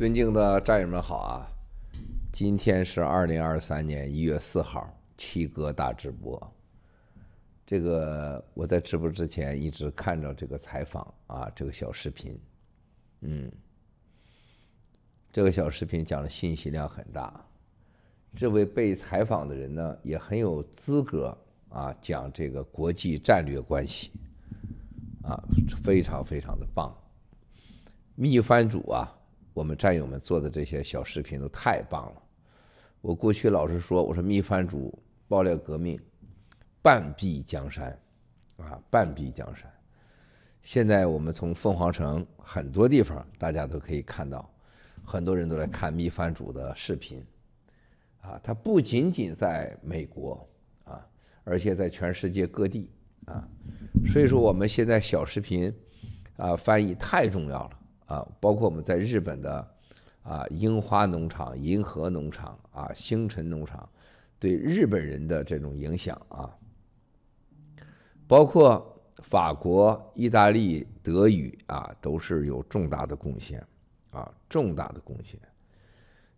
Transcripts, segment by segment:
尊敬的战友们好啊！今天是二零二三年一月四号，七哥大直播。这个我在直播之前一直看着这个采访啊，这个小视频，嗯，这个小视频讲的信息量很大。这位被采访的人呢，也很有资格啊，讲这个国际战略关系，啊，非常非常的棒。秘番主啊，我们战友们做的这些小视频都太棒了。我过去老是说，我说秘番主爆料革命。半壁江山，啊，半壁江山。现在我们从凤凰城很多地方，大家都可以看到，很多人都来看秘番主的视频，啊，他不仅仅在美国，啊，而且在全世界各地，啊，所以说我们现在小视频，啊，翻译太重要了，啊，包括我们在日本的，啊，樱花农场、银河农场，啊，星辰农场，对日本人的这种影响，啊。包括法国、意大利、德语啊，都是有重大的贡献，啊，重大的贡献。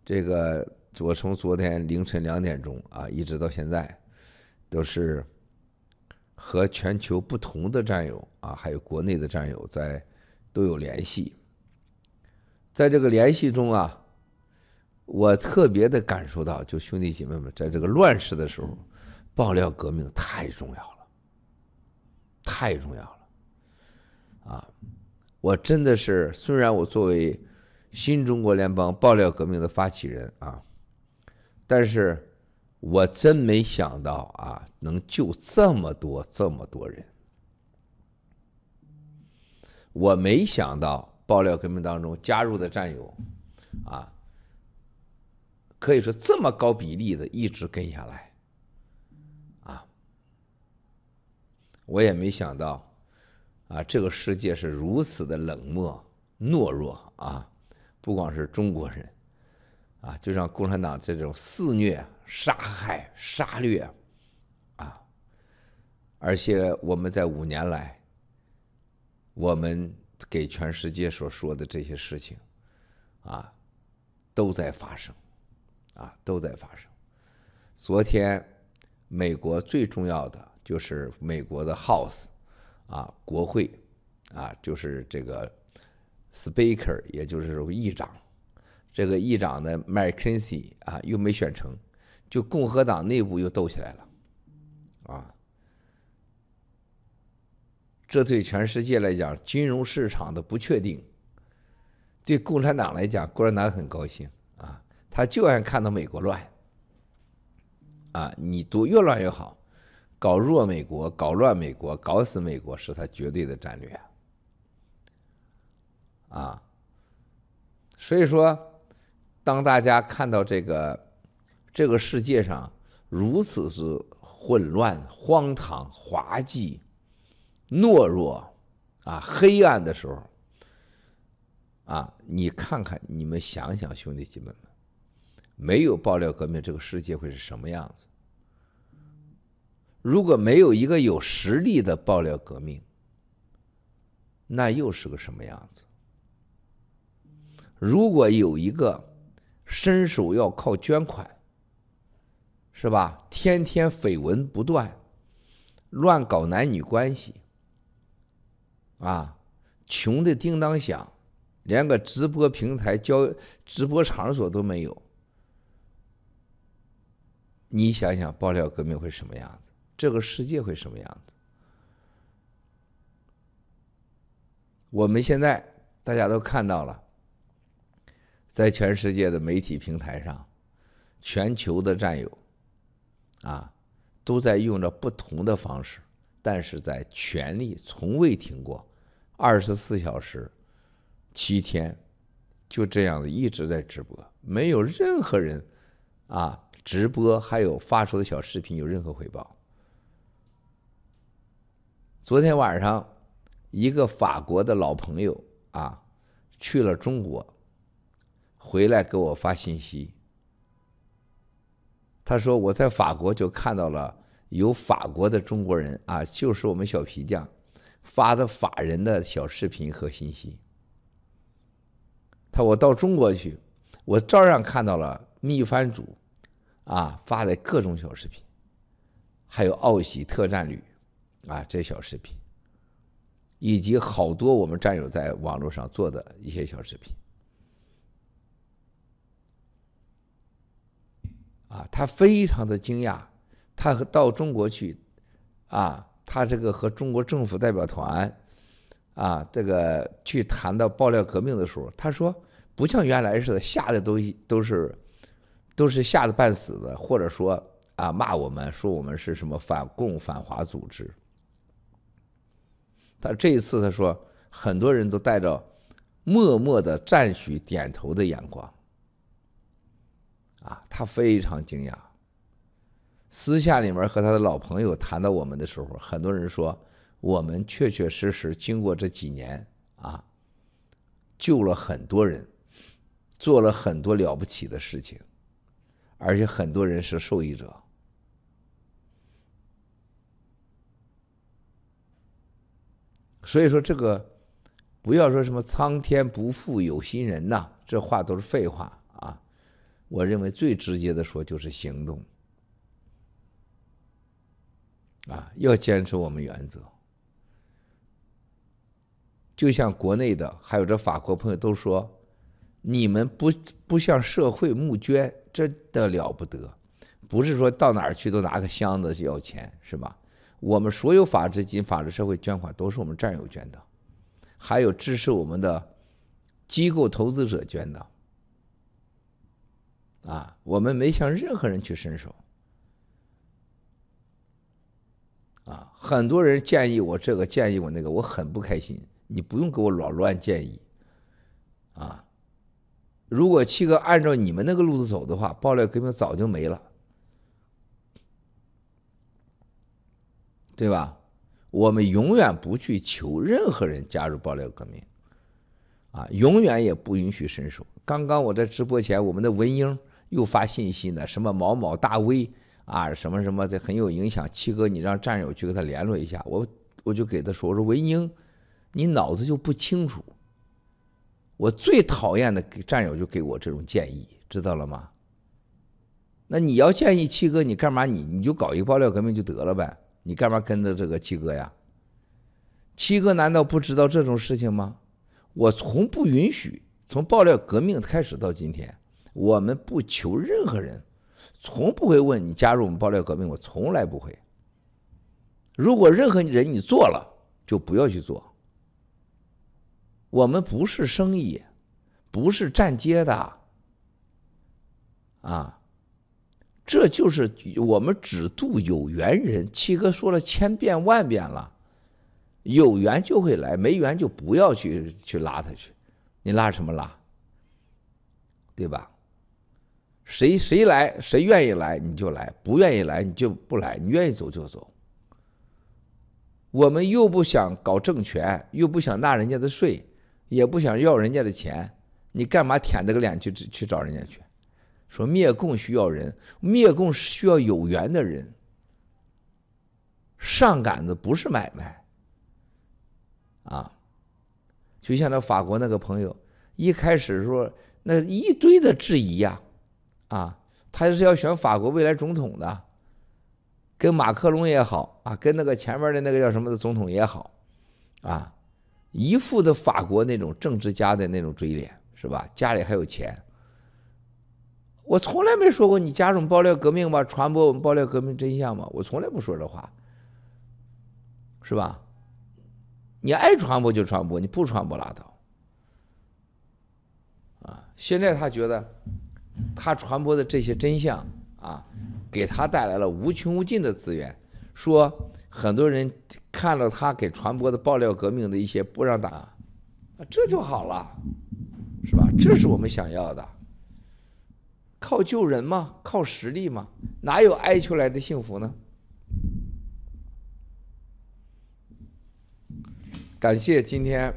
这个我从昨天凌晨两点钟啊，一直到现在，都是和全球不同的战友啊，还有国内的战友在都有联系。在这个联系中啊，我特别的感受到，就兄弟姐妹们，在这个乱世的时候，爆料革命太重要了。太重要了，啊！我真的是，虽然我作为新中国联邦爆料革命的发起人啊，但是我真没想到啊，能救这么多这么多人。我没想到爆料革命当中加入的战友啊，可以说这么高比例的一直跟下来。啊我也没想到，啊，这个世界是如此的冷漠、懦弱啊！不光是中国人，啊，就像共产党这种肆虐、杀害、杀掠，啊！而且我们在五年来，我们给全世界所说的这些事情，啊，都在发生，啊，都在发生。昨天，美国最重要的。就是美国的 House，啊，国会，啊，就是这个 Speaker，也就是议长。这个议长呢，McCarthy 啊，又没选成，就共和党内部又斗起来了，这对全世界来讲，金融市场的不确定，对共产党来讲，共产党很高兴啊，他就爱看到美国乱，啊，你多越乱越好。搞弱美国，搞乱美国，搞死美国是他绝对的战略啊！所以说，当大家看到这个这个世界上如此之混乱、荒唐、滑稽、懦弱啊、黑暗的时候，啊，你看看，你们想想，兄弟姐妹们，没有爆料革命，这个世界会是什么样子？如果没有一个有实力的爆料革命，那又是个什么样子？如果有一个伸手要靠捐款，是吧？天天绯闻不断，乱搞男女关系，啊，穷的叮当响，连个直播平台、交直播场所都没有。你想想，爆料革命会什么样子？这个世界会什么样子？我们现在大家都看到了，在全世界的媒体平台上，全球的战友啊，都在用着不同的方式，但是在全力从未停过，二十四小时、七天，就这样的一直在直播，没有任何人啊直播还有发出的小视频有任何回报。昨天晚上，一个法国的老朋友啊，去了中国，回来给我发信息。他说我在法国就看到了有法国的中国人啊，就是我们小皮匠发的法人的小视频和信息。他我到中国去，我照样看到了秘饭主啊发的各种小视频，还有奥喜特战旅啊这小视频，以及好多我们战友在网络上做的一些小视频。啊，他非常的惊讶，他到中国去，啊，他这个和中国政府代表团，啊，这个去谈到爆料革命的时候，他说不像原来似的吓得都都是都是吓得半死的，或者说啊骂我们说我们是什么反共反华组织。他这一次他说很多人都带着默默的赞许点头的眼光。啊，他非常惊讶。私下里面和他的老朋友谈到我们的时候，很多人说我们确确实实经过这几年啊，救了很多人，做了很多了不起的事情，而且很多人是受益者。所以说这个不要说什么苍天不负有心人呐，这话都是废话啊。我认为最直接的说就是行动，啊，要坚持我们原则。就像国内的，还有这法国朋友都说，你们不不向社会募捐，真的了不得。不是说到哪儿去都拿个箱子要钱，是吧？我们所有法治金、法治社会捐款都是我们战友捐的，还有支持我们的机构投资者捐的。啊，我们没向任何人去伸手。啊，很多人建议我这个，建议我那个，我很不开心。你不用给我老乱建议。啊，如果七哥按照你们那个路子走的话，爆料革命早就没了，对吧？我们永远不去求任何人加入爆料革命，啊，永远也不允许伸手。刚刚我在直播前，我们的文英。又发信息呢，什么某某大 V 啊，什么什么这很有影响。七哥，你让战友去跟他联络一下。我我就给他说，我说文英，你脑子就不清楚。我最讨厌的给战友就给我这种建议，知道了吗？那你要建议七哥，你干嘛？你你就搞一个爆料革命就得了呗。你干嘛跟着这个七哥呀？七哥难道不知道这种事情吗？我从不允许，从爆料革命开始到今天。我们不求任何人，从不会问你加入我们爆料革命，我从来不会。如果任何人你做了，就不要去做。我们不是生意，不是站街的，啊，这就是我们只渡有缘人。七哥说了千遍万遍了，有缘就会来，没缘就不要去去拉他去，你拉什么拉？对吧？谁谁来，谁愿意来你就来，不愿意来你就不来，你愿意走就走。我们又不想搞政权，又不想纳人家的税，也不想要人家的钱，你干嘛舔着个脸去去找人家去？说灭共需要人，灭共是需要有缘的人。上杆子不是买卖。啊，就像那法国那个朋友，一开始说那一堆的质疑呀。啊他是要选法国未来总统的，跟马克龙也好啊，跟那个前面的那个叫什么的总统也好，啊，一副的法国那种政治家的那种嘴脸，是吧？家里还有钱。我从来没说过你加入爆料革命吧，传播我们爆料革命真相吧，我从来不说这话，是吧？你爱传播就传播，你不传播拉倒。啊，现在他觉得。他传播的这些真相啊，给他带来了无穷无尽的资源。说很多人看了他给传播的爆料革命的一些不让打，这就好了，是吧？这是我们想要的。靠救人吗？靠实力吗？哪有哀求来的幸福呢？感谢今天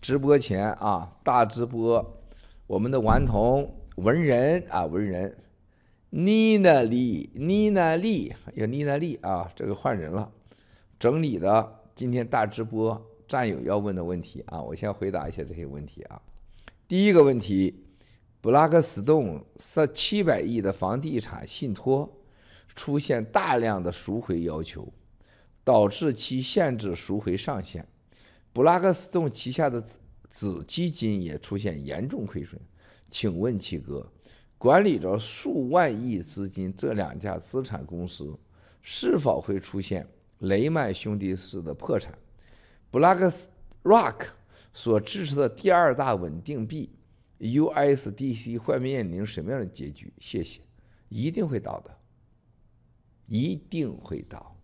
直播前啊大直播，我们的顽童。文人啊，文人，妮娜丽，妮娜丽，有妮娜丽啊，这个换人了。整理的今天大直播战友要问的问题啊，我先回答一下这些问题啊。第一个问题，布拉克斯顿设七百亿的房地产信托出现大量的赎回要求，导致其限制赎回上限。布拉克斯顿旗下的子子基金也出现严重亏损。请问七哥，管理着数万亿资金这两家资产公司是否会出现雷曼兄弟式的破产？BlackRock 所支持的第二大稳定币 USDC 会面临什么样的结局？谢谢，一定会倒的，一定会倒。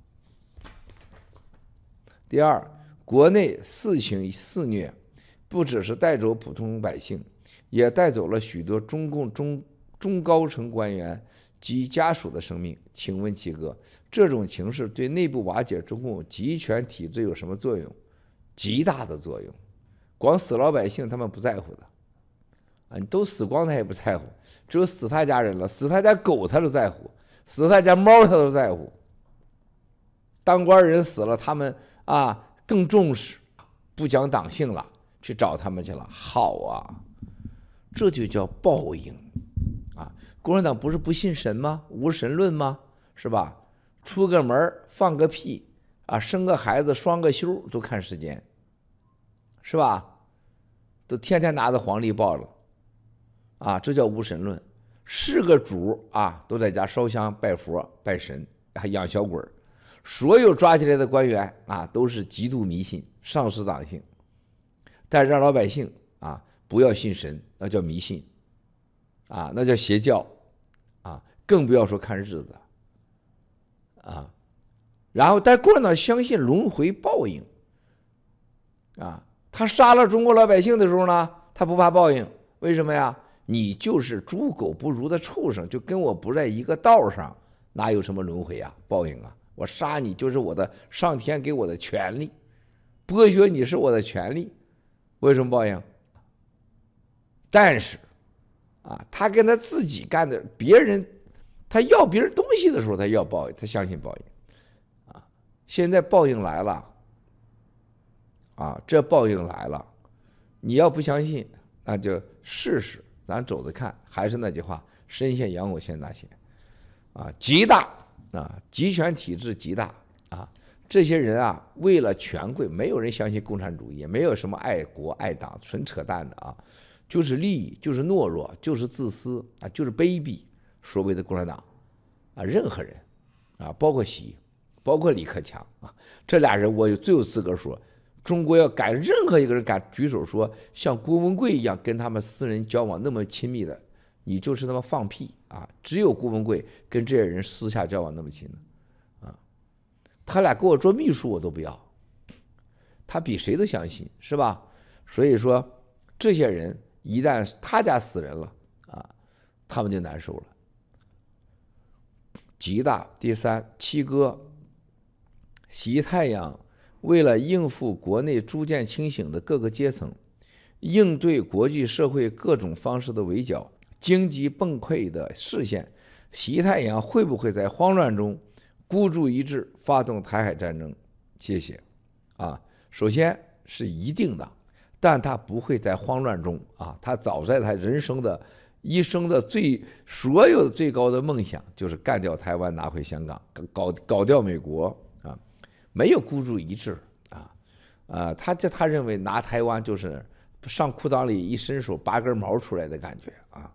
第二，国内四情肆虐，不只是带走普通百姓。也带走了许多中共中中高层官员及家属的生命。请问七哥，这种情势对内部瓦解中共集权体制有什么作用？极大的作用。光死老百姓他们不在乎的，啊，你都死光他也不在乎，只有死他家人了，死他家狗他都在乎，死他家猫他都在乎。当官人死了，他们啊更重视，不讲党性了，去找他们去了。好啊。这就叫报应，啊！共产党不是不信神吗？无神论吗？是吧？出个门放个屁啊，生个孩子双个休都看时间，是吧？都天天拿着黄历报了，啊！这叫无神论。是个主啊，都在家烧香拜佛拜神，还养小鬼。所有抓起来的官员啊，都是极度迷信，丧失党性，但让老百姓。不要信神，那叫迷信，啊，那叫邪教，啊，更不要说看日子，啊，然后但共产党相信轮回报应，啊，他杀了中国老百姓的时候呢，他不怕报应，为什么呀？你就是猪狗不如的畜生，就跟我不在一个道上，哪有什么轮回啊？报应啊？我杀你就是我的上天给我的权利，剥削你是我的权利，为什么报应？但是，啊，他跟他自己干的，别人他要别人东西的时候，他要报应，他相信报应，啊，现在报应来了，啊，这报应来了，你要不相信，那就试试，咱走着看。还是那句话，深陷羊口陷大险，啊，极大啊，集权体制极大啊，这些人啊，为了权贵，没有人相信共产主义，也没有什么爱国爱党，纯扯淡的啊。就是利益，就是懦弱，就是自私啊，就是卑鄙。所谓的共产党啊，任何人啊，包括习，包括李克强啊，这俩人我有最有资格说，中国要敢任何一个人敢举手说像郭文贵一样跟他们私人交往那么亲密的，你就是他妈放屁啊！只有郭文贵跟这些人私下交往那么亲的啊，他俩给我做秘书我都不要，他比谁都相信是吧？所以说这些人。一旦他家死人了啊，他们就难受了。极大。第三，七哥，习太阳为了应付国内逐渐清醒的各个阶层，应对国际社会各种方式的围剿，经济崩溃的视线，习太阳会不会在慌乱中孤注一掷发动台海战争？谢谢。啊，首先是一定的。但他不会在慌乱中啊，他早在他人生的一生的最所有最高的梦想就是干掉台湾，拿回香港，搞搞掉美国啊，没有孤注一掷啊，啊，他这他认为拿台湾就是上裤裆里一伸手拔根毛出来的感觉啊，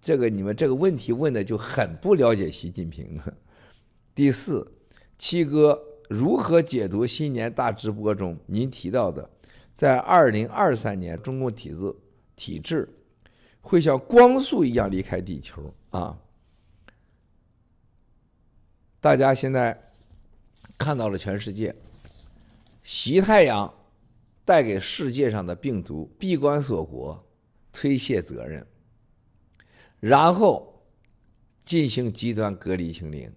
这个你们这个问题问的就很不了解习近平。第四，七哥如何解读新年大直播中您提到的？在二零二三年，中共体制体制会像光速一样离开地球啊！大家现在看到了全世界，习太阳带给世界上的病毒，闭关锁国，推卸责任，然后进行极端隔离清零，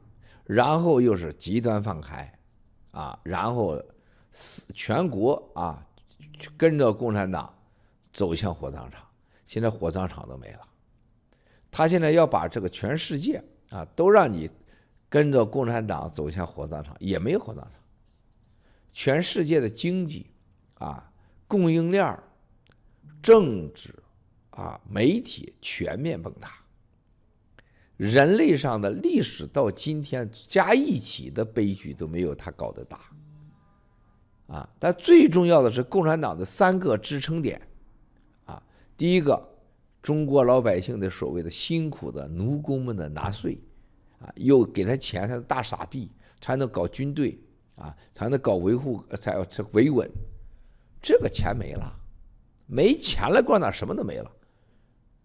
然后又是极端放开啊，然后全国啊。跟着共产党走向火葬场，现在火葬场都没了。他现在要把这个全世界啊，都让你跟着共产党走向火葬场，也没有火葬场。全世界的经济啊，供应链、政治啊、媒体全面崩塌。人类上的历史到今天加一起的悲剧都没有他搞得大。啊，但最重要的是共产党的三个支撑点，啊，第一个，中国老百姓的所谓的辛苦的奴工们的纳税，啊，又给他钱，他的大傻逼，才能搞军队，啊，才能搞维护，才要维稳，这个钱没了，没钱了，过哪什么都没了，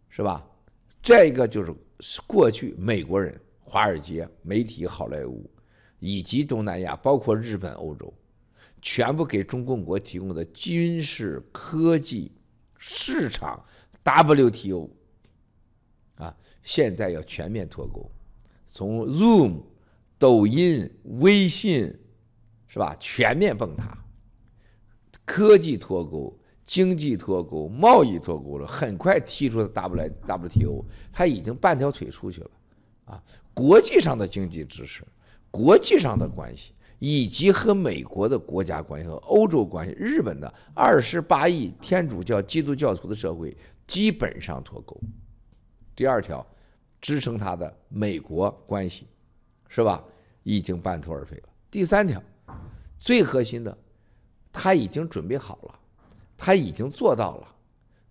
是吧？再一个就是过去美国人、华尔街、媒体、好莱坞，以及东南亚，包括日本、欧洲。全部给中共国提供的军事、科技、市场、WTO，啊，现在要全面脱钩，从 Zoom、抖音、微信，是吧？全面崩塌，科技脱钩、经济脱钩、贸易脱钩了，很快踢出 W WTO，他已经半条腿出去了，啊，国际上的经济支持，国际上的关系。以及和美国的国家关系和欧洲关系，日本的二十八亿天主教基督教徒的社会基本上脱钩。第二条，支撑他的美国关系，是吧？已经半途而废了。第三条，最核心的，他已经准备好了，他已经做到了，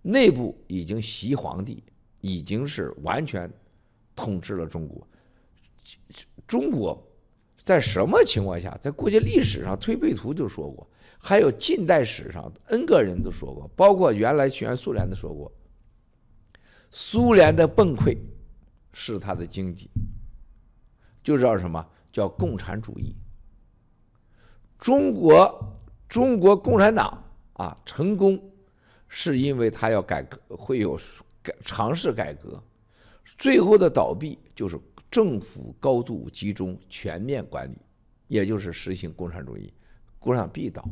内部已经习皇帝，已经是完全统治了中国，中国。在什么情况下，在过去历史上，推背图就说过，还有近代史上 N 个人都说过，包括原来原苏联都说过，苏联的崩溃是他的经济，就叫什么叫共产主义。中国中国共产党啊成功，是因为他要改革，会有改尝试改革，最后的倒闭就是。政府高度集中、全面管理，也就是实行共产主义，共产党必倒。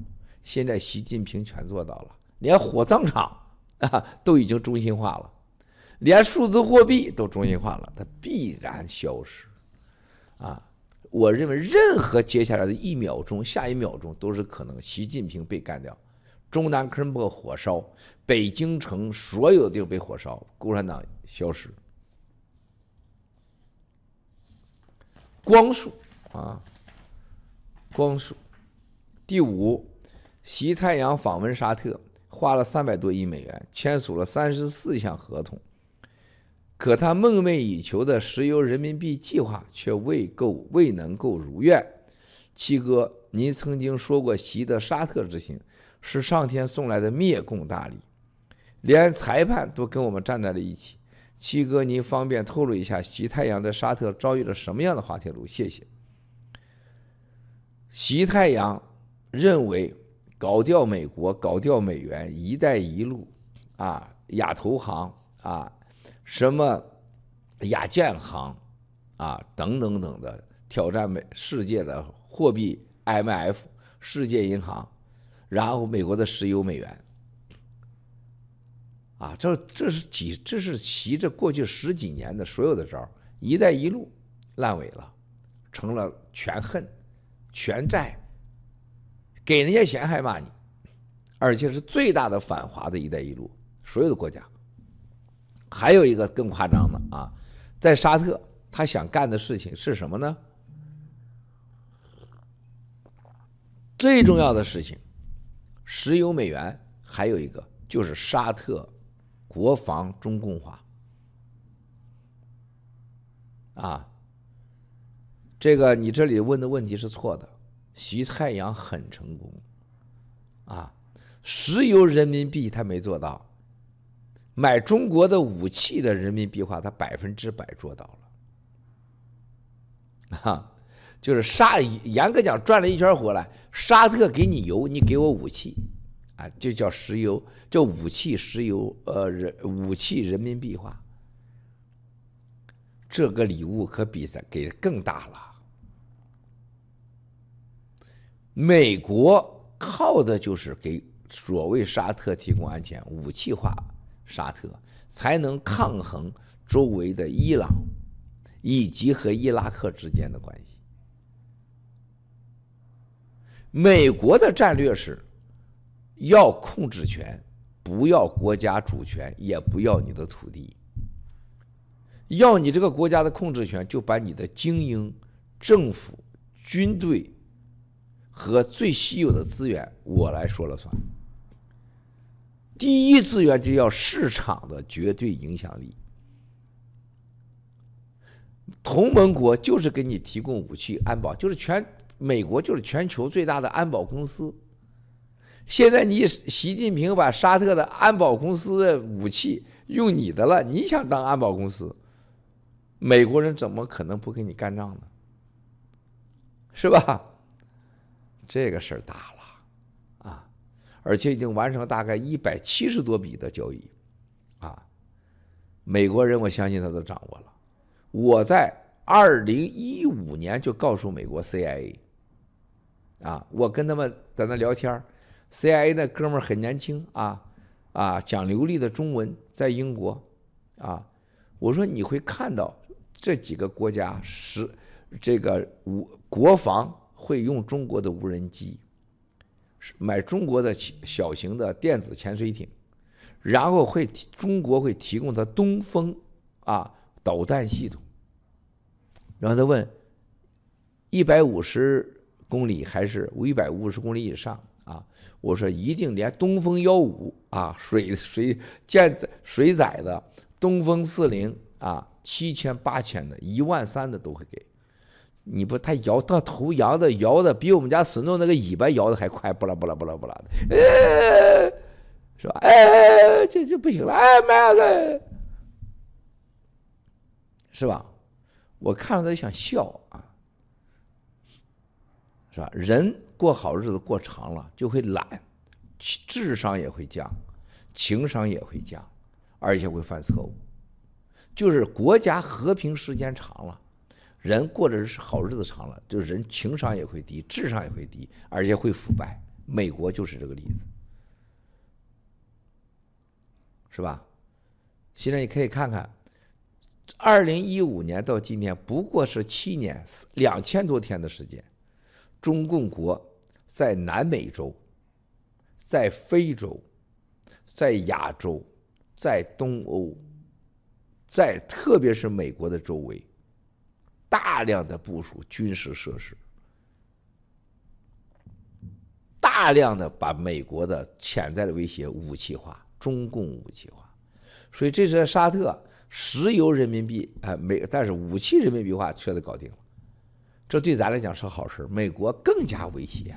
现在习近平全做到了，连火葬场啊都已经中心化了，连数字货币都中心化了，它必然消失。啊，我认为任何接下来的一秒钟、下一秒钟都是可能，习近平被干掉，中南坑被火烧，北京城所有地方被火烧，共产党消失。光速啊，光速。第五，习太阳访问沙特，花了三百多亿美元，签署了三十四项合同。可他梦寐以求的石油人民币计划却未够，未能够如愿。七哥，您曾经说过，习的沙特之行是上天送来的灭共大礼，连裁判都跟我们站在了一起。七哥，您方便透露一下，习太阳在沙特遭遇了什么样的滑铁卢？谢谢。习太阳认为搞掉美国，搞掉美元，“一带一路”啊，亚投行啊，什么亚建行啊，等等等的挑战美世界的货币 M F、世界银行，然后美国的石油美元。啊，这这是几？这是习着过去十几年的所有的招“一带一路”烂尾了，成了全恨、全债，给人家钱还骂你，而且是最大的反华的一带一路，所有的国家。还有一个更夸张的啊，在沙特，他想干的事情是什么呢？最重要的事情，石油美元，还有一个就是沙特。国防中共化，啊，这个你这里问的问题是错的。徐太阳很成功，啊，石油人民币他没做到，买中国的武器的人民币化他百分之百做到了，啊，就是沙严格讲转了一圈回来，沙特给你油，你给我武器。啊，就叫石油，叫武器石油，呃，人武器人民币化，这个礼物可比咱给的更大了。美国靠的就是给所谓沙特提供安全，武器化沙特，才能抗衡周围的伊朗，以及和伊拉克之间的关系。美国的战略是。要控制权，不要国家主权，也不要你的土地，要你这个国家的控制权，就把你的精英、政府、军队和最稀有的资源我来说了算。第一资源就要市场的绝对影响力。同盟国就是给你提供武器安保，就是全美国就是全球最大的安保公司。现在你习近平把沙特的安保公司的武器用你的了，你想当安保公司，美国人怎么可能不跟你干仗呢？是吧？这个事儿大了啊！而且已经完成大概一百七十多笔的交易啊！美国人我相信他都掌握了。我在二零一五年就告诉美国 CIA，啊，我跟他们在那聊天儿，CIA 那哥们儿很年轻啊，啊，讲流利的中文，在英国，啊，我说你会看到这几个国家是这个无国防会用中国的无人机，买中国的小型的电子潜水艇，然后会中国会提供的东风啊。导弹系统，然后他问：一百五十公里还是一百五十公里以上啊？我说一定连东风幺五啊，水水舰水载的东风四零啊，七千八千的一万三的都会给。你不，他摇他头摇的摇的比我们家孙诺那个尾巴摇的还快，不啦不啦不啦不啦的，哎，是吧？哎，这这不行了，哎，妈的！是吧？我看着都想笑啊，是吧？人过好日子过长了就会懒，智商也会降，情商也会降，而且会犯错误。就是国家和平时间长了，人过的是好日子长了，就是人情商也会低，智商也会低，而且会腐败。美国就是这个例子，是吧？现在你可以看看。二零一五年到今天不过是七年两千多天的时间，中共国在南美洲、在非洲、在亚洲、在东欧、在特别是美国的周围，大量的部署军事设施，大量的把美国的潜在的威胁武器化，中共武器化，所以这是沙特。石油人民币啊，美但是武器人民币化彻底搞定了，这对咱来讲是好事。美国更加威胁，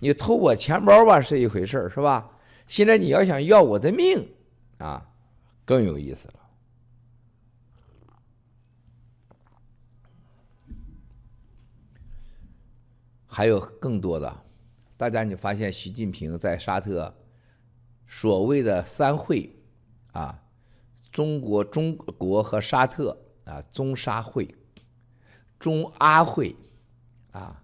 你偷我钱包吧是一回事是吧？现在你要想要我的命啊，更有意思了。还有更多的，大家你发现习近平在沙特所谓的三会啊。中国、中国和沙特啊，中沙会、中阿会啊，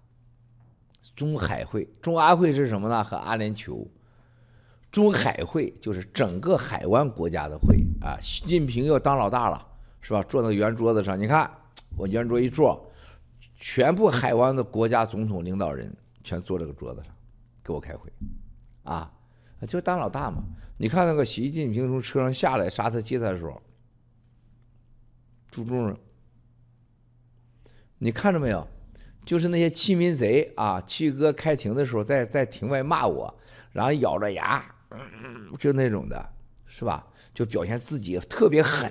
中海会。中阿会是什么呢？和阿联酋。中海会就是整个海湾国家的会啊。习近平要当老大了，是吧？坐那圆桌子上，你看我圆桌一坐，全部海湾的国家总统领导人全坐这个桌子上，给我开会，啊。就当老大嘛！你看那个习近平从车上下来，沙特接他的时候，朱重。你看着没有？就是那些欺民贼啊，七哥开庭的时候在在庭外骂我，然后咬着牙，就那种的，是吧？就表现自己特别狠，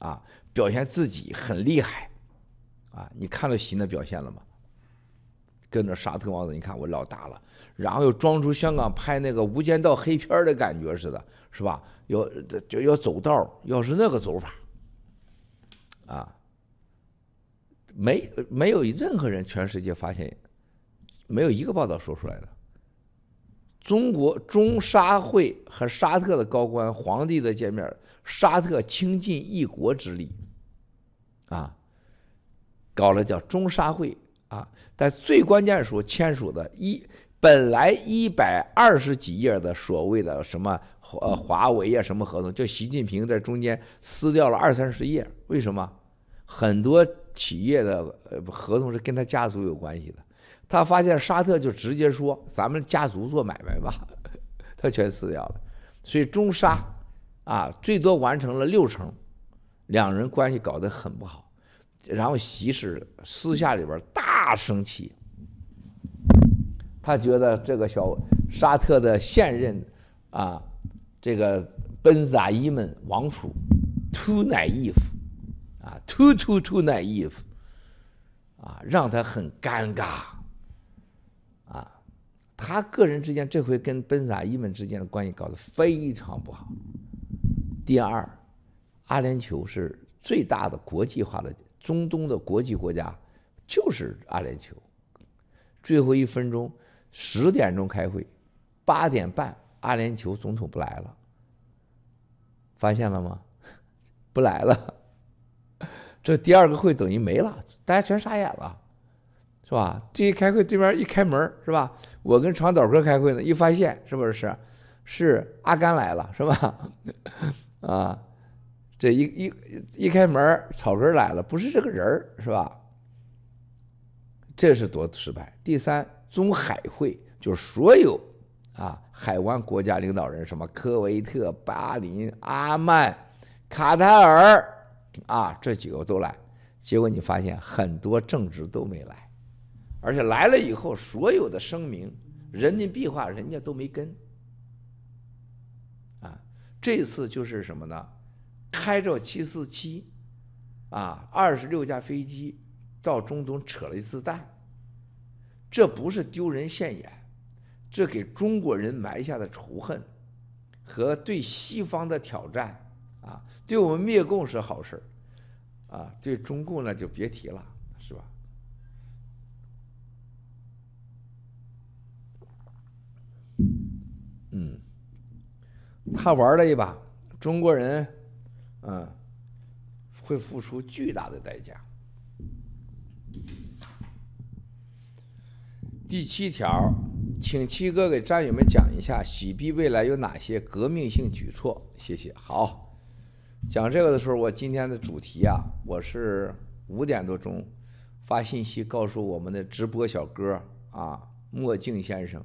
啊，表现自己很厉害，啊！你看到习那表现了吗？跟着沙特王子，你看我老大了。然后又装出香港拍那个《无间道》黑片的感觉似的，是吧？要就要走道，要是那个走法，啊，没没有任何人全世界发现，没有一个报道说出来的。中国中沙会和沙特的高官、皇帝的见面，沙特倾尽一国之力，啊，搞了叫中沙会啊，但最关键时候签署的一。本来一百二十几页的所谓的什么呃华为啊什么合同，就习近平在中间撕掉了二三十页，为什么？很多企业的呃合同是跟他家族有关系的，他发现沙特就直接说咱们家族做买卖吧，他全撕掉了。所以中沙啊最多完成了六成，两人关系搞得很不好。然后习氏私下里边大生气，他觉得这个小沙特的现任啊，这个宾札伊们王储 too naive 啊 too too too naive 啊，让他很尴尬啊。他个人之间这回跟奔萨伊们之间的关系搞得非常不好。第二，阿联酋是最大的国际化的。中东的国际国家就是阿联酋。最后一分钟，十点钟开会，八点半阿联酋总统不来了，发现了吗？不来了，这第二个会等于没了，大家全傻眼了，是吧？这一开会，对面一开门，是吧？我跟长岛哥开会呢，一发现是不是是阿甘来了，是吧？啊。这一一一开门，草根来了，不是这个人是吧？这是多失败。第三，中海会就是所有啊海湾国家领导人，什么科威特、巴林、阿曼、卡塔尔啊，这几个都来，结果你发现很多正职都没来，而且来了以后，所有的声明、人民币化，人家都没跟。啊，这次就是什么呢？开着七四七，啊，二十六架飞机到中东扯了一次蛋，这不是丢人现眼，这给中国人埋下的仇恨和对西方的挑战，对我们灭共是好事啊，对中共那就别提了，是吧？嗯，他玩了一把，中国人。嗯，会付出巨大的代价。第七条，请七哥给战友们讲一下，洗币未来有哪些革命性举措？谢谢。好，讲这个的时候，我今天的主题啊，我是五点多钟发信息告诉我们的直播小哥啊，墨镜先生，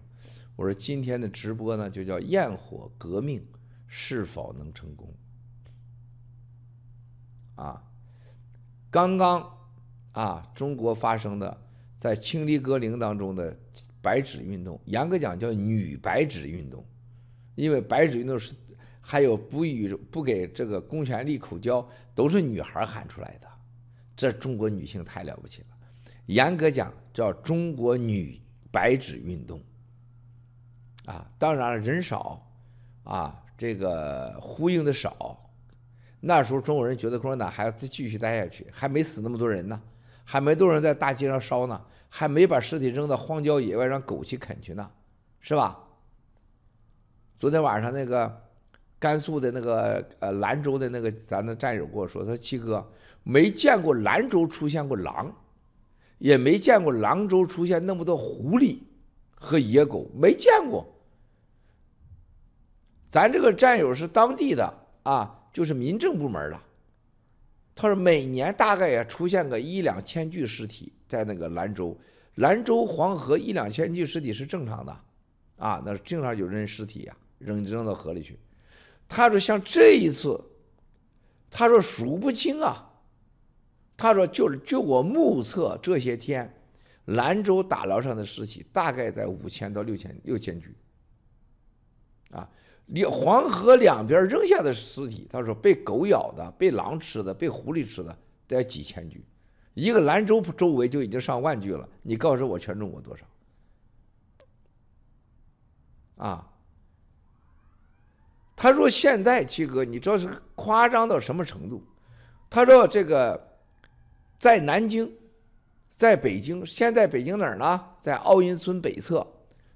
我说今天的直播呢，就叫焰火革命是否能成功？啊，刚刚啊，中国发生的在清理歌陵当中的白纸运动，严格讲叫女白纸运动，因为白纸运动是还有不与不给这个公权力口交，都是女孩喊出来的，这中国女性太了不起了。严格讲叫中国女白纸运动，啊，当然了，人少，啊，这个呼应的少。那时候中国人觉得共产党还要再继续待下去，还没死那么多人呢，还没多少人在大街上烧呢，还没把尸体扔到荒郊野外让狗去啃去呢，是吧？昨天晚上那个甘肃的那个呃兰州的那个咱的战友跟我说，他说七哥没见过兰州出现过狼，也没见过兰州出现那么多狐狸和野狗，没见过。咱这个战友是当地的啊。就是民政部门的，他说每年大概也出现个一两千具尸体在那个兰州，兰州黄河一两千具尸体是正常的，啊，那经常有人尸体呀、啊，扔扔到河里去。他说像这一次，他说数不清啊，他说就是就我目测这些天，兰州打捞上的尸体大概在五千到六千六千具，啊。两黄河两边扔下的尸体，他说被狗咬的、被狼吃的、被狐狸吃的，得几千具，一个兰州周围就已经上万具了。你告诉我全中国多少？啊？他说现在七哥，你知道是夸张到什么程度？他说这个在南京，在北京，现在北京哪儿呢？在奥运村北侧，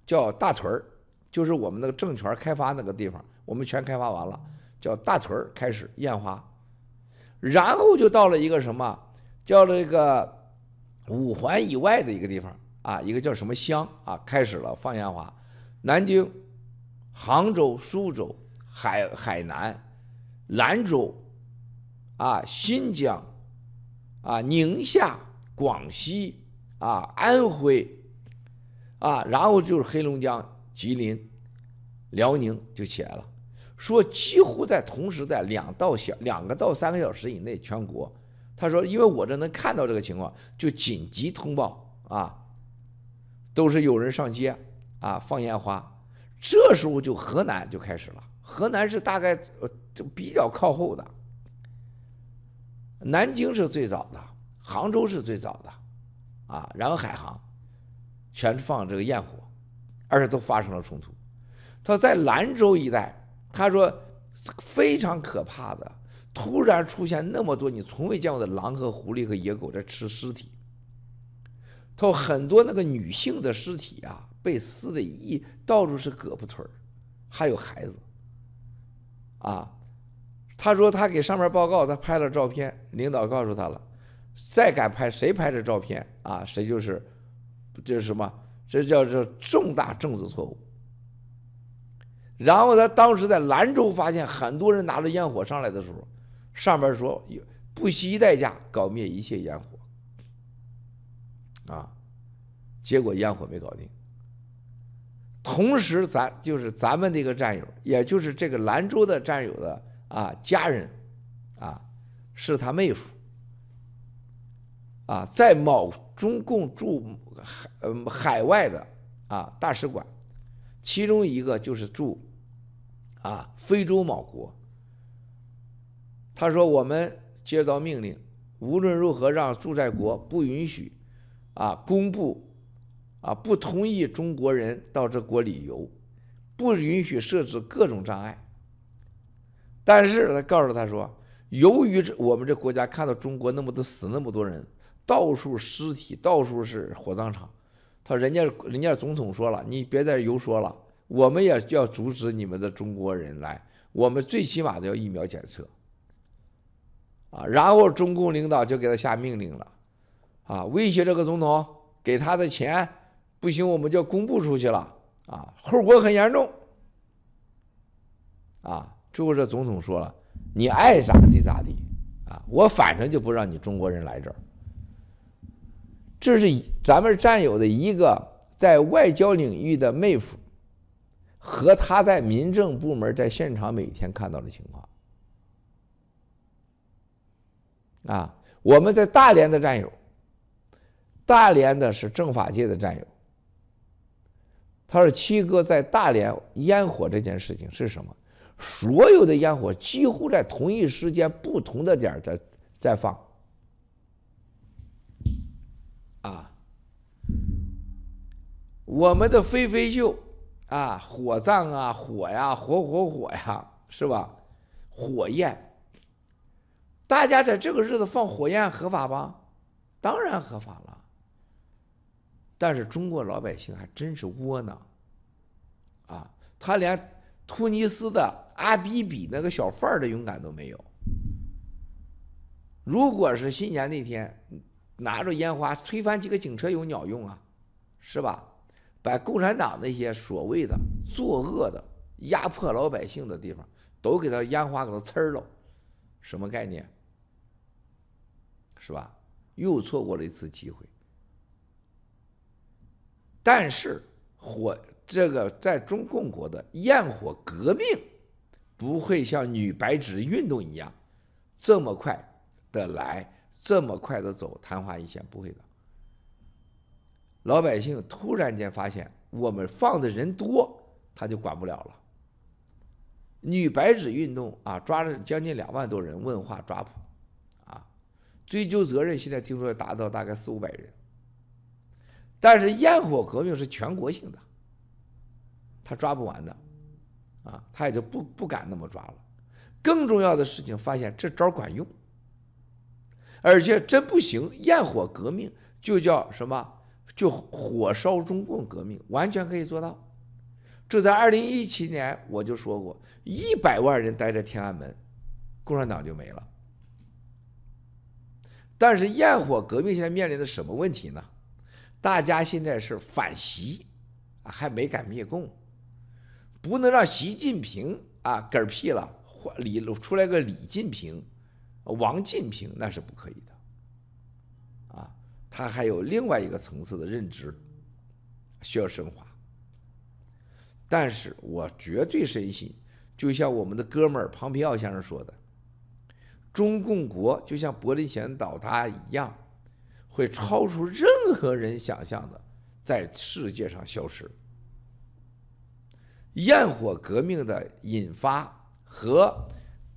叫大屯儿。就是我们那个政权开发那个地方，我们全开发完了，叫大屯儿开始烟花，然后就到了一个什么，叫这个五环以外的一个地方啊，一个叫什么乡啊，开始了放烟花。南京、杭州、苏州、海海南、兰州啊、新疆啊、宁夏、广西啊、安徽啊，然后就是黑龙江。吉林、辽宁就起来了，说几乎在同时在两到小两个到三个小时以内，全国，他说，因为我这能看到这个情况，就紧急通报啊，都是有人上街啊放烟花，这时候就河南就开始了，河南是大概呃就比较靠后的，南京是最早的，杭州是最早的，啊，然后海航，全放这个焰火，而且都发生了冲突，他在兰州一带。他说：“非常可怕的，突然出现那么多你从未见过的狼和狐狸和野狗在吃尸体。他说很多那个女性的尸体啊，被撕的一到处是胳膊腿，还有孩子。啊，他说他给上面报告，他拍了照片，领导告诉他了，再敢拍谁拍这照片啊，谁就是，这是什么？这叫做重大政治错误。”然后他当时在兰州发现很多人拿着烟火上来的时候，上面说不惜代价搞灭一切烟火，啊，结果烟火没搞定。同时，咱就是咱们这个战友，也就是这个兰州的战友的啊家人，啊，是他妹夫，啊，在某中共驻海呃海外的啊大使馆，其中一个就是驻。啊，非洲某国，他说：“我们接到命令，无论如何让驻在国不允许啊公布啊不同意中国人到这国旅游，不允许设置各种障碍。但是他告诉他说，由于这我们这国家看到中国那么多死那么多人，到处尸体，到处是火葬场，他说人家人家总统说了，你别再游说了。”我们也要阻止你们的中国人来，我们最起码的要疫苗检测，啊，然后中共领导就给他下命令了，啊，威胁这个总统给他的钱不行，我们就要公布出去了，啊，后果很严重，啊，最后这总统说了，你爱咋地咋地，啊，我反正就不让你中国人来这儿，这是咱们战友的一个在外交领域的妹夫。和他在民政部门在现场每天看到的情况，啊，我们在大连的战友，大连的是政法界的战友。他说：“七哥在大连烟火这件事情是什么？所有的烟火几乎在同一时间、不同的点在在放，啊，我们的飞飞秀。”啊，火葬啊，火呀，火火火呀，是吧？火焰，大家在这个日子放火焰合法吧？当然合法了。但是中国老百姓还真是窝囊，啊，他连突尼斯的阿比比那个小贩的勇敢都没有。如果是新年那天拿着烟花推翻几个警车有鸟用啊？是吧？把共产党那些所谓的作恶的、压迫老百姓的地方，都给他烟花给他呲了，什么概念？是吧？又错过了一次机会。但是火这个在中共国的焰火革命，不会像女白纸运动一样这么快的来，这么快的走，昙花一现，不会的。老百姓突然间发现，我们放的人多，他就管不了了。女白纸运动啊，抓了将近两万多人问话抓捕，啊，追究责任现在听说达到大概四五百人。但是焰火革命是全国性的，他抓不完的，啊，他也就不不敢那么抓了。更重要的事情，发现这招管用，而且真不行，焰火革命就叫什么？就火烧中共革命，完全可以做到。这在二零一七年我就说过，一百万人待在天安门，共产党就没了。但是焰火革命现在面临的什么问题呢？大家现在是反习，还没敢灭共，不能让习近平啊嗝屁了，李出来个李近平、王近平，那是不可以的。啊他还有另外一个层次的认知需要升华，但是我绝对深信，就像我们的哥们儿庞皮奥先生说的，中共国就像柏林潜艇倒塌一样，会超出任何人想象的，在世界上消失。焰火革命的引发和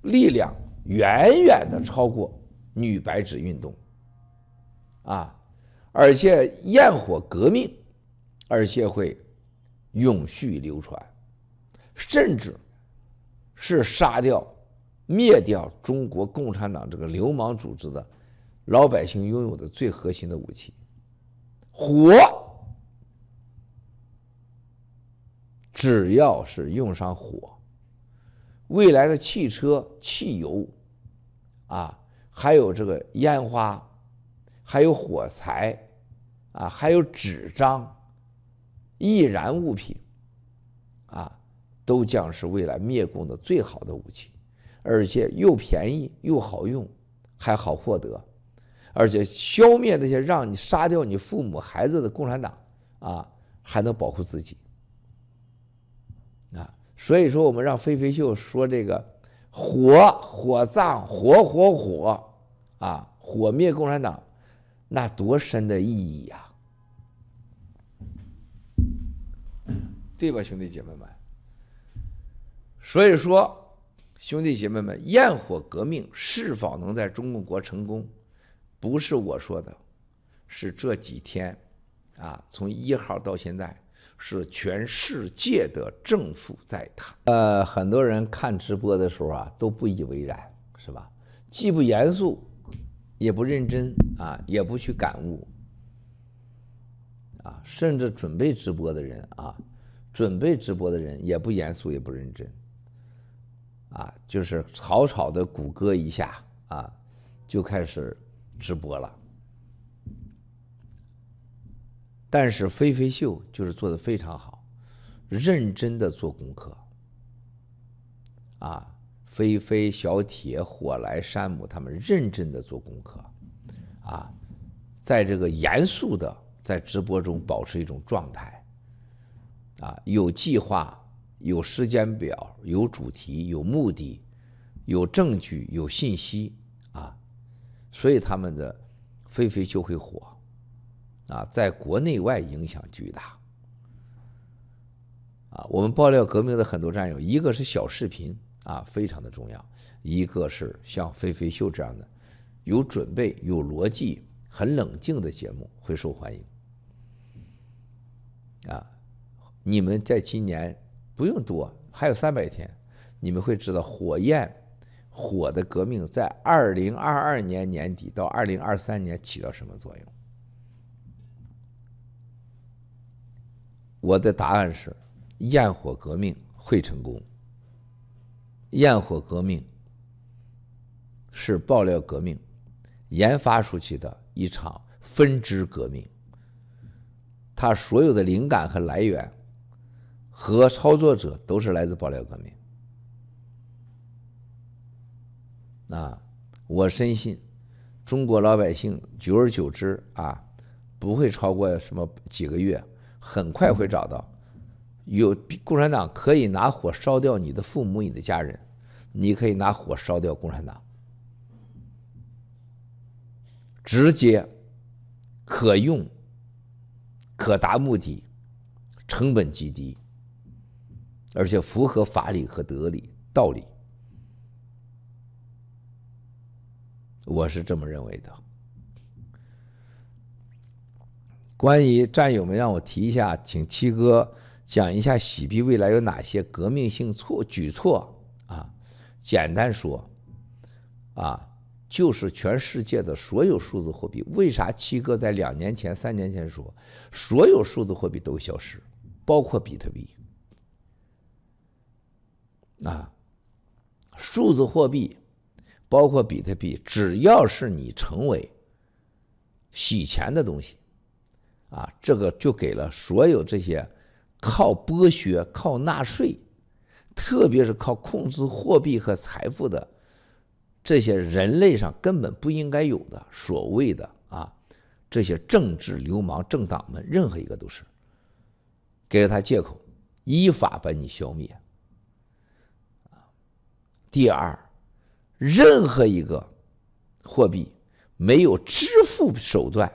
力量远远的超过女白纸运动，啊，而且焰火革命，而且会永续流传，甚至是杀掉、灭掉中国共产党这个流氓组织的老百姓拥有的最核心的武器——火。只要是用上火，未来的汽车、汽油，啊，还有这个烟花，还有火柴，啊，还有纸张、易燃物品，啊，都将是未来灭共的最好的武器，而且又便宜又好用，还好获得，而且消灭那些让你杀掉你父母孩子的共产党，啊，还能保护自己。啊，所以说我们让飞飞秀说这个火火葬火火火啊，火灭共产党，那多深的意义呀，对吧，兄弟姐妹们？所以说，兄弟姐妹们，焰火革命是否能在中共国成功，不是我说的，是这几天啊，从一号到现在。是全世界的政府在谈。呃，很多人看直播的时候啊，都不以为然，是吧？既不严肃，也不认真啊，也不去感悟啊，甚至准备直播的人啊，准备直播的人也不严肃，也不认真啊，就是草草的谷歌一下啊，就开始直播了。但是飞飞秀就是做的非常好，认真的做功课。啊，飞飞、小铁、火来、山姆他们认真的做功课，啊，在这个严肃的在直播中保持一种状态，啊，有计划、有时间表、有主题、有目的、有证据、有信息，所以他们的飞飞就会火。啊，在国内外影响巨大。啊，我们爆料革命的很多战友，一个是小视频啊，非常的重要；一个是像飞飞秀这样的有准备、有逻辑、很冷静的节目会受欢迎。啊，你们在今年不用多，还有三百天，你们会知道火焰火的革命在二零二二年年底到二零二三年起到什么作用。我的答案是，焰火革命会成功。焰火革命是爆料革命研发出去的一场分支革命，它所有的灵感和来源和操作者都是来自爆料革命。啊，我深信中国老百姓久而久之啊，不会超过什么几个月。很快会找到，有共产党可以拿火烧掉你的父母、你的家人，你可以拿火烧掉共产党，直接、可用、可达目的，成本极低，而且符合法理和德理道理，我是这么认为的。关于战友们让我提一下，请七哥讲一下洗币未来有哪些革命性措举措啊？简单说，啊，就是全世界的所有数字货币。为啥七哥在两年前、三年前说，所有数字货币都消失，包括比特币？啊，数字货币包括比特币，只要是你成为洗钱的东西。啊，这个就给了所有这些靠剥削、靠纳税，特别是靠控制货币和财富的这些人类上根本不应该有的所谓的啊这些政治流氓政党们，任何一个都是给了他借口，依法把你消灭。第二，任何一个货币没有支付手段，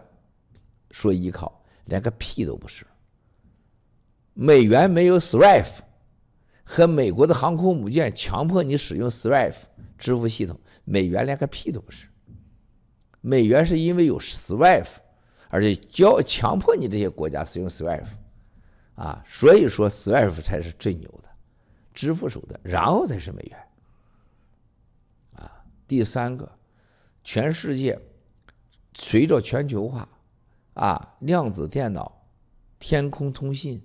说依靠，连个屁都不是。美元没有 SWIFT 和美国的航空母舰强迫你使用 SWIFT 支付系统，美元连个屁都不是。美元是因为有 SWIFT，而且教强迫你这些国家使用 SWIFT，啊，所以说 SWIFT 才是最牛的支付手段，然后才是美元。第三个，全世界随着全球化，啊，量子电脑、天空通信、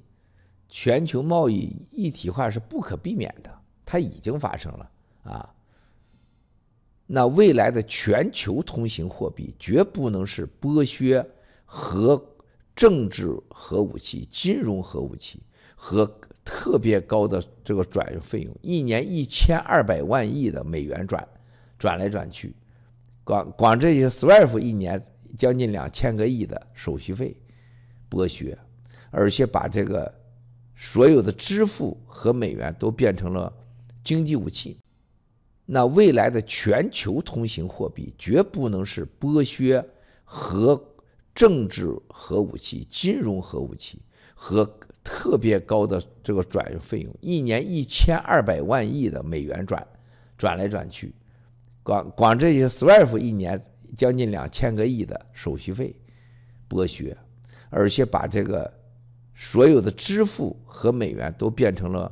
全球贸易一体化是不可避免的，它已经发生了啊。那未来的全球通行货币绝不能是剥削和政治核武器、金融核武器和特别高的这个转用费用，一年一千二百万亿的美元转转来转去，光光这些 SWIFT 一年将近两千个亿的手续费剥削，而且把这个所有的支付和美元都变成了经济武器。那未来的全球通行货币绝不能是剥削和政治核武器、金融核武器和特别高的这个转用费用，一年一千二百万亿的美元转转来转去，光光这些 SWIFT 一年将近两千个亿的手续费剥削，而且把这个所有的支付和美元都变成了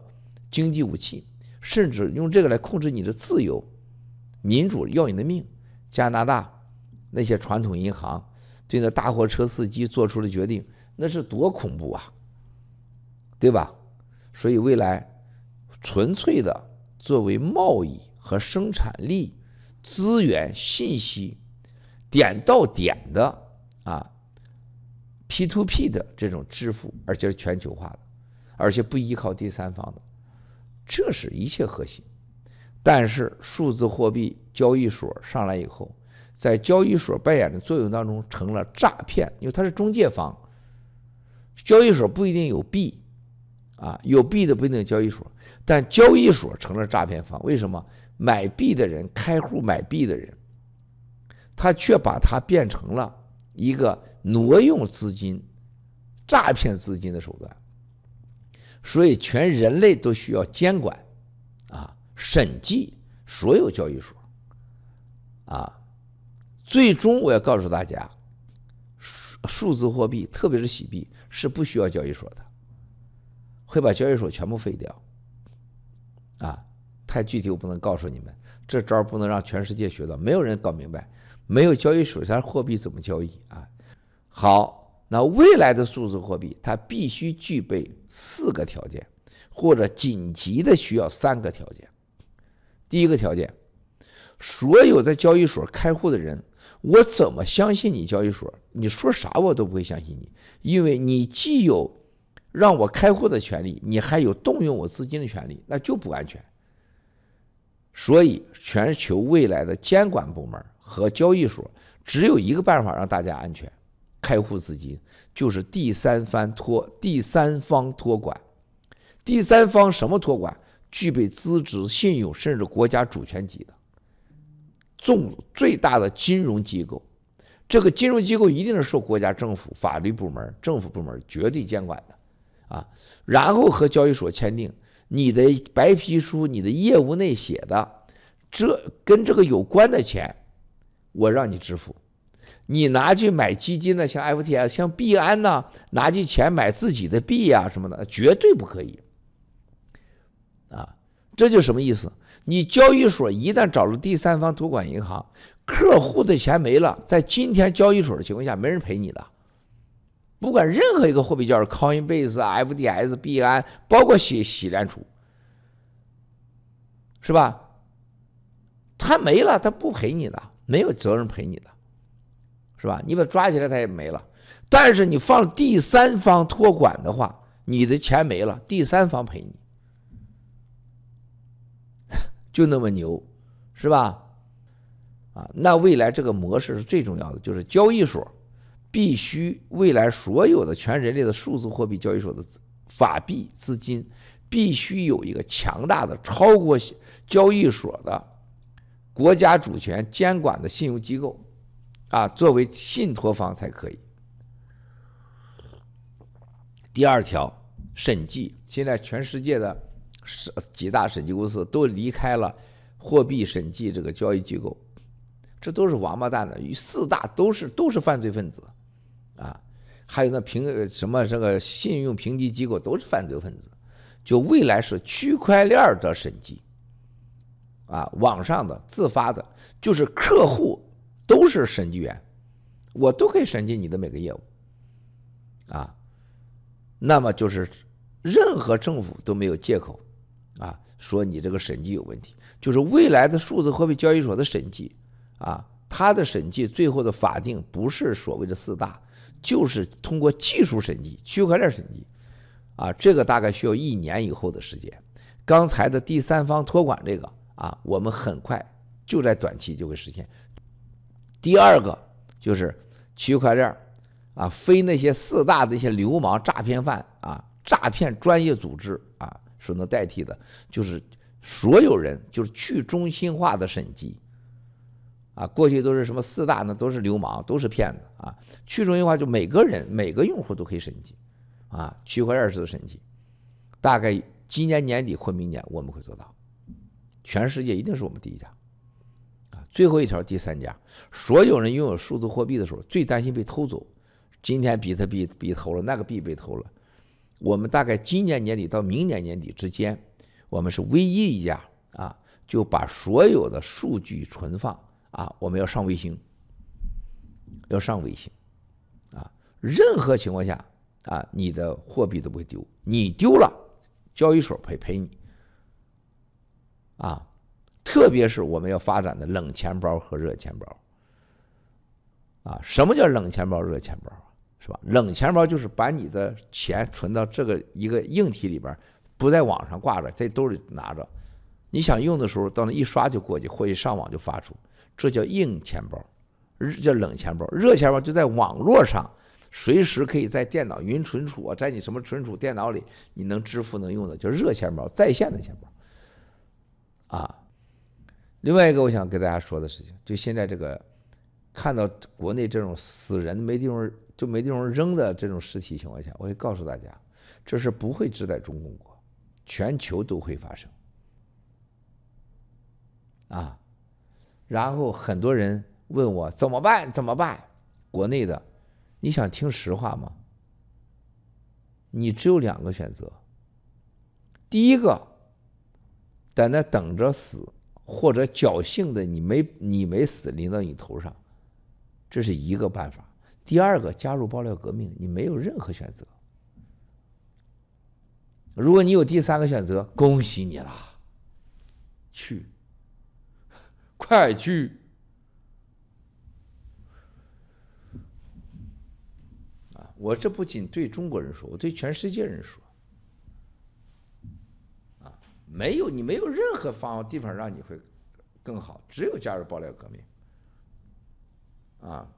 经济武器。甚至用这个来控制你的自由、民主，要你的命。加拿大那些传统银行对那大货车司机做出的决定，那是多恐怖啊，对吧？所以未来纯粹的作为贸易和生产力、资源、信息点到点的啊，P to P 的这种支付，而且是全球化的，而且不依靠第三方的。这是一切核心，但是数字货币交易所上来以后，在交易所扮演的作用当中成了诈骗，因为它是中介方。交易所不一定有币，啊，有币的不一定有交易所，但交易所成了诈骗方。为什么？买币的人，开户买币的人，他却把它变成了一个挪用资金、诈骗资金的手段。所以，全人类都需要监管，啊，审计所有交易所，啊，最终我要告诉大家，数数字货币，特别是洗币，是不需要交易所的，会把交易所全部废掉，啊，太具体我不能告诉你们，这招不能让全世界学到，没有人搞明白，没有交易所，咱货币怎么交易啊？好。那未来的数字货币，它必须具备四个条件，或者紧急的需要三个条件。第一个条件，所有在交易所开户的人，我怎么相信你交易所？你说啥我都不会相信你，因为你既有让我开户的权利，你还有动用我资金的权利，那就不安全。所以，全球未来的监管部门和交易所只有一个办法让大家安全。开户资金就是第三方托第三方托管，第三方什么托管？具备资质、信用，甚至国家主权级的，重最大的金融机构。这个金融机构一定是受国家政府、法律部门、政府部门绝对监管的啊。然后和交易所签订你的白皮书，你的业务内写的，这跟这个有关的钱，我让你支付。你拿去买基金的，像 FTS、像币安呐，拿去钱买自己的币呀什么的，绝对不可以。啊，这就什么意思？你交易所一旦找了第三方托管银行，客户的钱没了，在今天交易所的情况下，没人赔你的。不管任何一个货币交易，Coinbase、FTS、币安，包括喜喜联储，是吧？他没了，他不赔你的，没有责任赔你的。是吧？你把他抓起来，他也没了。但是你放第三方托管的话，你的钱没了，第三方赔你，就那么牛，是吧？啊，那未来这个模式是最重要的，就是交易所必须未来所有的全人类的数字货币交易所的法币资金必须有一个强大的、超过交易所的国家主权监管的信用机构，啊，作为信托方才可以。第二条，审计，现在全世界的几大审计公司都离开了货币审计这个交易机构，这都是王八蛋的，与四大都是都是犯罪分子，还有那评什么这个信用评级机构都是犯罪分子，就未来是区块链的审计，啊，网上的自发的，就是客户都是审计员，我都可以审计你的每个业务，啊。那么就是，任何政府都没有借口，啊，说你这个审计有问题。就是未来的数字货币交易所的审计，啊，它的审计最后的法定不是所谓的四大，就是通过技术审计、区块链审计，啊，这个大概需要一年以后的时间。刚才的第三方托管这个，啊，我们很快就在短期就会实现。第二个就是区块链。啊，非那些四大的一些流氓诈骗犯啊，诈骗专业组织啊所能代替的，就是所有人，就是去中心化的审计。啊，过去都是什么四大呢？都是流氓，都是骗子啊。去中心化就每个人每个用户都可以审计，啊，区块链式的审计，大概今年年底或明年我们会做到，全世界一定是我们第一家。啊，最后一条第三家，所有人拥有数字货币的时候，最担心被偷走。今天比特币被偷了，那个币被偷了。我们大概今年年底到明年年底之间，我们是唯一一家啊，就把所有的数据存放啊，我们要上卫星，要上卫星啊。任何情况下啊，你的货币都不会丢，你丢了，交易所赔赔你啊。特别是我们要发展的冷钱包和热钱包啊。什么叫冷钱包、热钱包啊？是吧？冷钱包就是把你的钱存到这个一个硬体里边，不在网上挂着，在兜里拿着。你想用的时候，到那一刷就过去，或者上网就发出，这叫硬钱包。日叫冷钱包，热钱包就在网络上，随时可以在电脑云存储啊，在你什么存储电脑里，你能支付能用的，叫热钱包，在线的钱包。啊，另外一个我想跟大家说的事情，就现在这个看到国内这种死人没地方。就没地方扔的这种尸体情况下，我会告诉大家，这是不会只在中共国，全球都会发生。啊，然后很多人问我怎么办？怎么办？国内的，你想听实话吗？你只有两个选择。第一个，在那等着死，或者侥幸的你没你没死临到你头上，这是一个办法。第二个，加入爆料革命，你没有任何选择。如果你有第三个选择，恭喜你了，去，快去！啊，我这不仅对中国人说，我对全世界人说。啊，没有你没有任何方地方让你会更好，只有加入爆料革命。啊。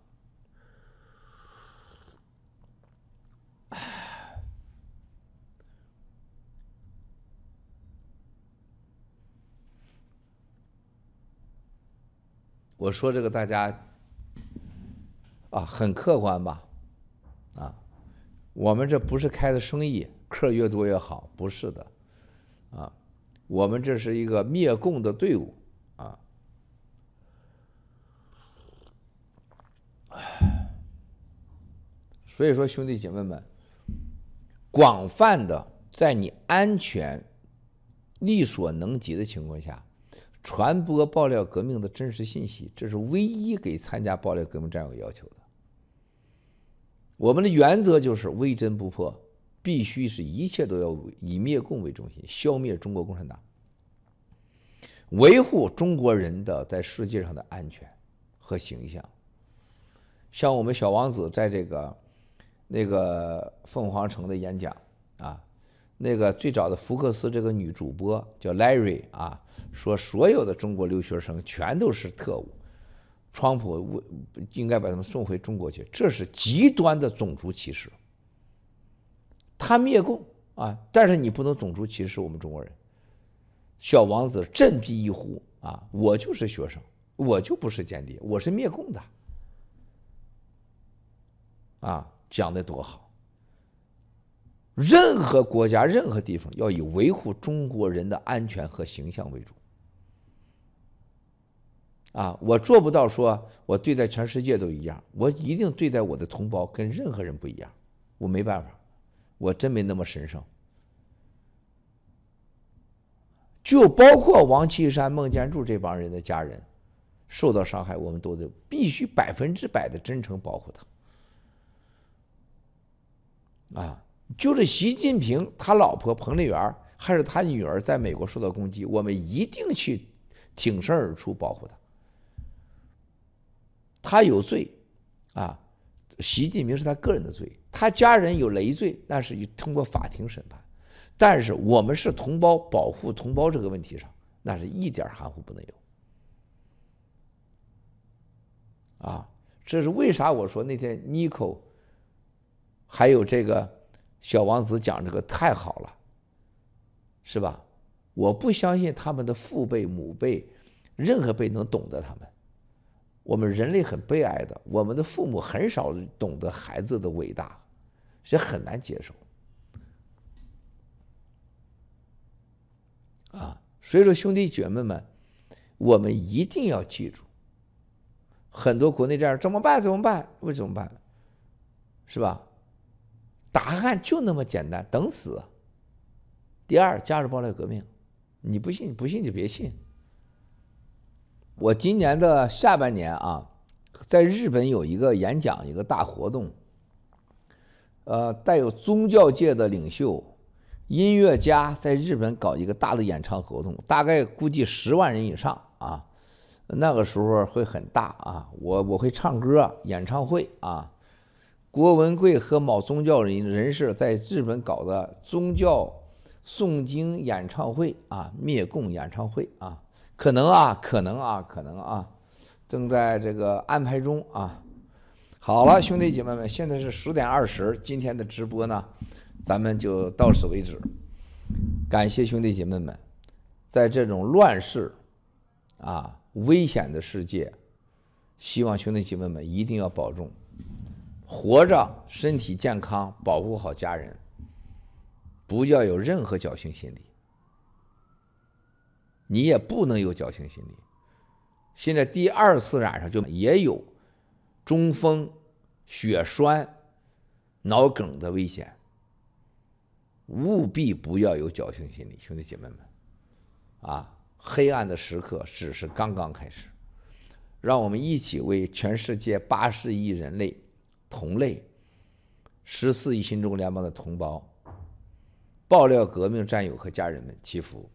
我说这个大家啊，很客观吧？啊，我们这不是开的生意，客越多越好，不是的，啊，我们这是一个灭共的队伍啊。所以说，兄弟姐妹们，广泛的在你安全、力所能及的情况下。传播爆料革命的真实信息，这是唯一给参加爆料革命战友要求的。我们的原则就是唯真不破，必须是一切都要以灭共为中心，消灭中国共产党，维护中国人的在世界上的安全和形象。像我们小王子在这个那个凤凰城的演讲啊，那个最早的福克斯这个女主播叫 Larry 啊。说所有的中国留学生全都是特务，川普应该把他们送回中国去，这是极端的种族歧视。他灭共啊，但是你不能种族歧视我们中国人。小王子振臂一呼啊，我就是学生，我就不是间谍，我是灭共的。啊，讲得多好！任何国家、任何地方要以维护中国人的安全和形象为主。啊，我做不到说我对待全世界都一样，我一定对待我的同胞跟任何人不一样，我没办法，我真没那么神圣。就包括王岐山、孟建柱这帮人的家人受到伤害，我们都得必须百分之百的真诚保护他。啊，就是习近平他老婆彭丽媛还是他女儿在美国受到攻击，我们一定去挺身而出保护他。他有罪，啊，习近平是他个人的罪，他家人有累罪，那是通过法庭审判。但是我们是同胞，保护同胞这个问题上，那是一点含糊不能有。啊，这是为啥？我说那天妮蔻。还有这个小王子讲这个太好了，是吧？我不相信他们的父辈母辈，任何辈能懂得他们。我们人类很悲哀的，我们的父母很少懂得孩子的伟大，这很难接受。啊，所以说兄弟姐妹们，我们一定要记住，很多国内这样怎么办？怎么办？为怎么办？是吧？答案就那么简单，等死。第二，加入爆料革命，你不信，不信就别信。我今年的下半年啊，在日本有一个演讲，一个大活动，呃，带有宗教界的领袖、音乐家在日本搞一个大的演唱活动，大概估计十万人以上啊，那个时候会很大啊，我我会唱歌，演唱会啊。郭文贵和某宗教人人士在日本搞的宗教诵经演唱会啊，灭共演唱会啊，可能啊，可能啊，可能啊，正在这个安排中啊。好了，兄弟姐妹们，现在是十点二十，今天的直播呢，咱们就到此为止。感谢兄弟姐妹们，在这种乱世啊、危险的世界，希望兄弟姐妹们一定要保重。活着，身体健康，保护好家人，不要有任何侥幸心理。你也不能有侥幸心理。现在第二次染上就也有中风、血栓、脑梗的危险，务必不要有侥幸心理，兄弟姐妹们，啊，黑暗的时刻只是刚刚开始，让我们一起为全世界八十亿人类。同类，十四亿新中国联邦的同胞，爆料革命战友和家人们祈福。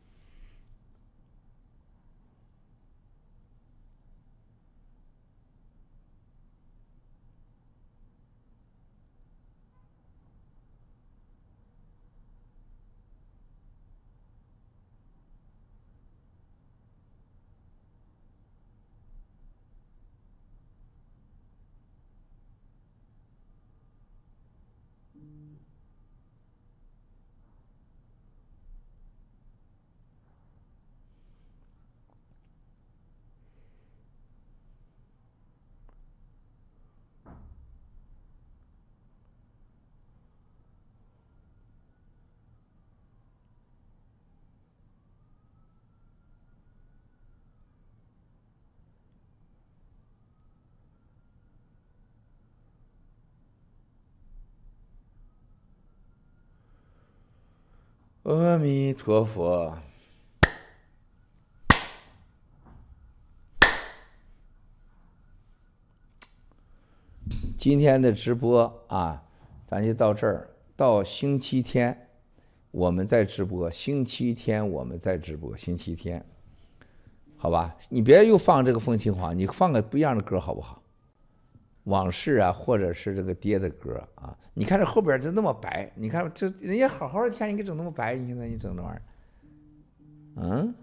阿弥陀佛。今天的直播啊，咱就到这儿。到星期天，我们再直播。星期天我们再直播。星期天，好吧？你别又放这个风琴皇，你放个不一样的歌好不好？往事啊，或者是这个爹的歌啊，你看这后边就那么白，你看这人家好好的天，你给整那么白，你现在你整这玩意儿，嗯，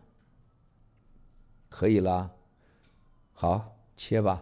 可以了，好，切吧。